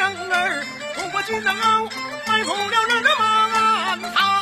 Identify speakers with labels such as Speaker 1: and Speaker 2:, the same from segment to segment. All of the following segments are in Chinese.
Speaker 1: 生儿不过进了牢，卖红了
Speaker 2: 人的
Speaker 3: 馒
Speaker 1: 头。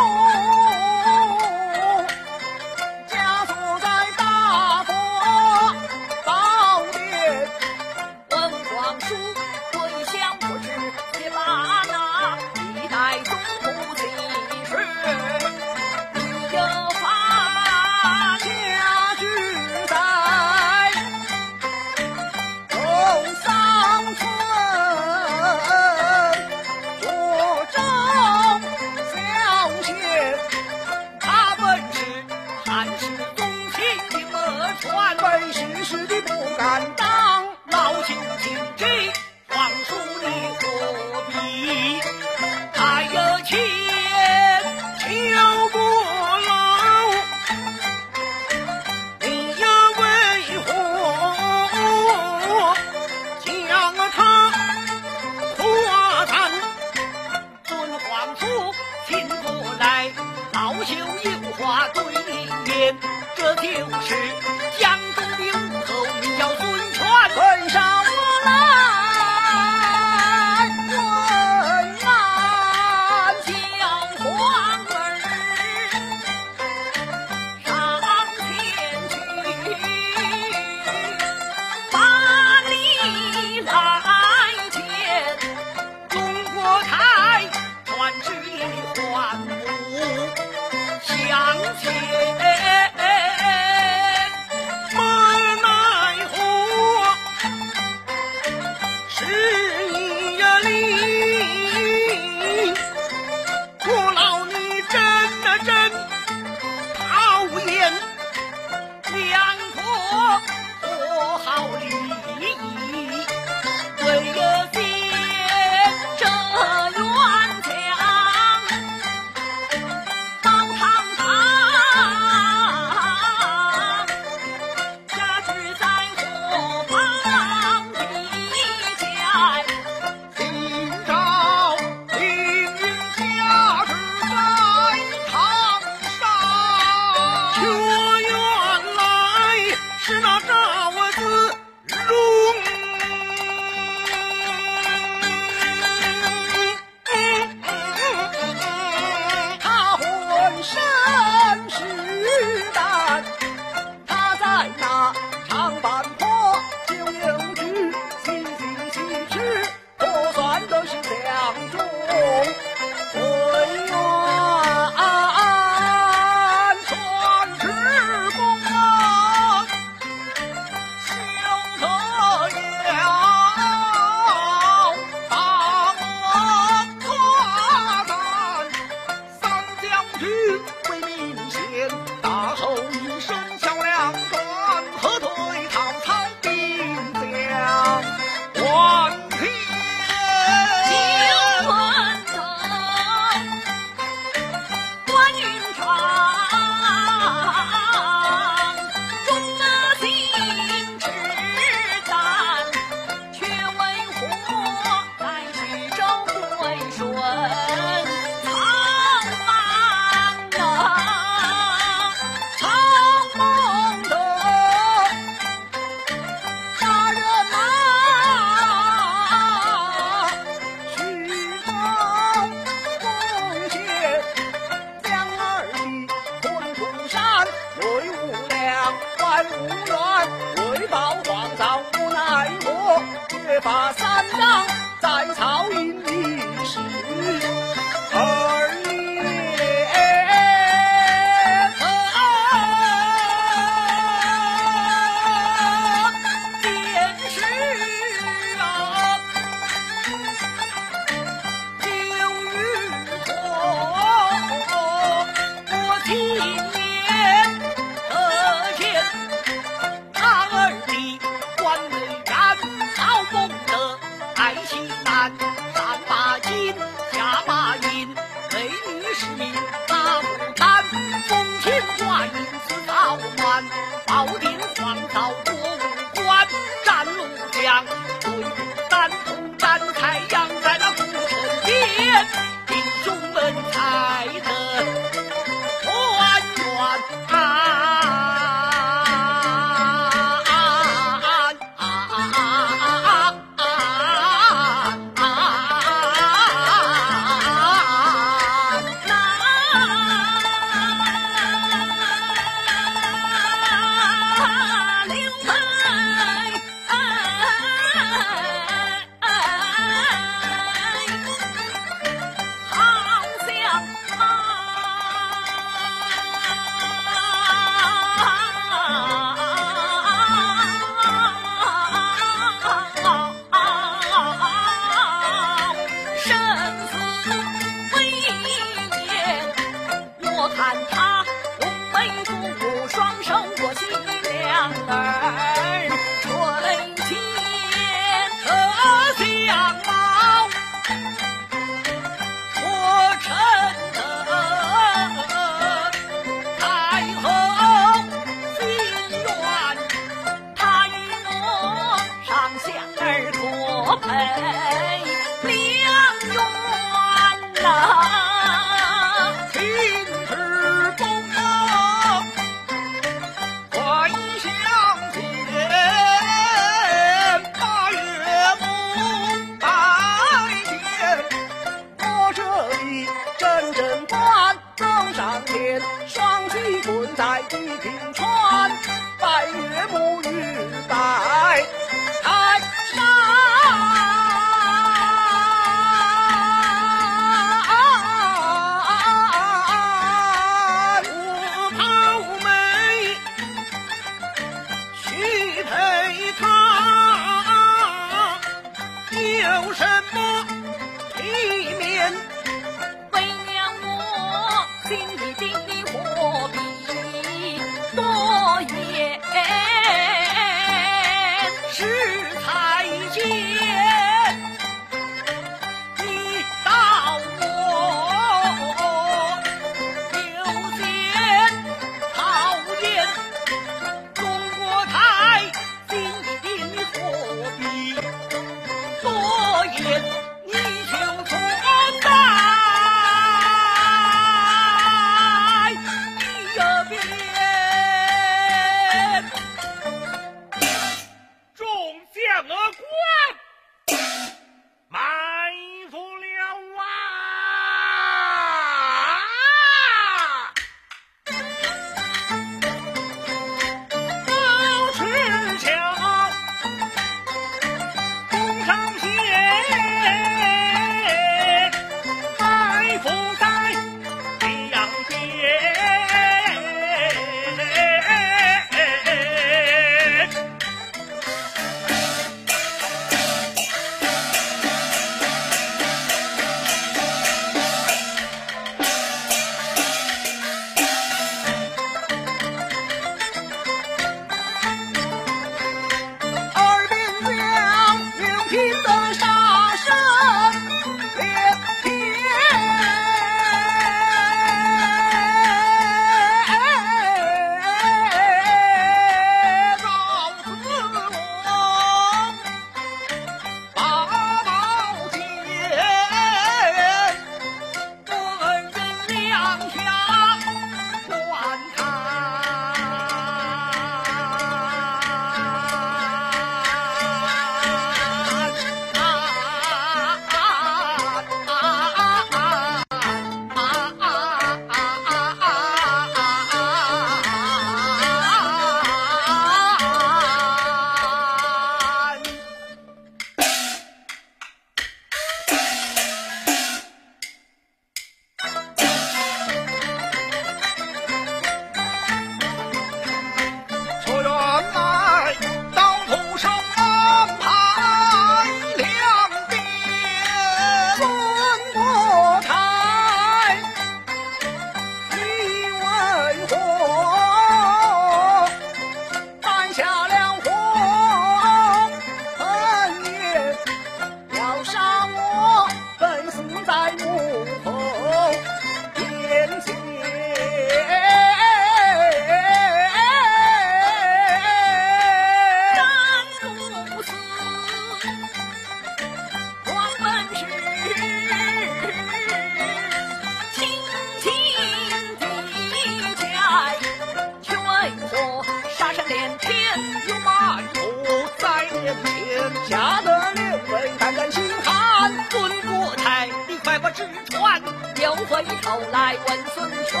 Speaker 1: 回头来问孙权，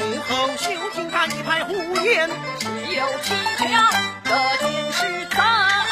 Speaker 2: 武后休听他一派胡言，
Speaker 1: 谁有蹊跷，这件事咱。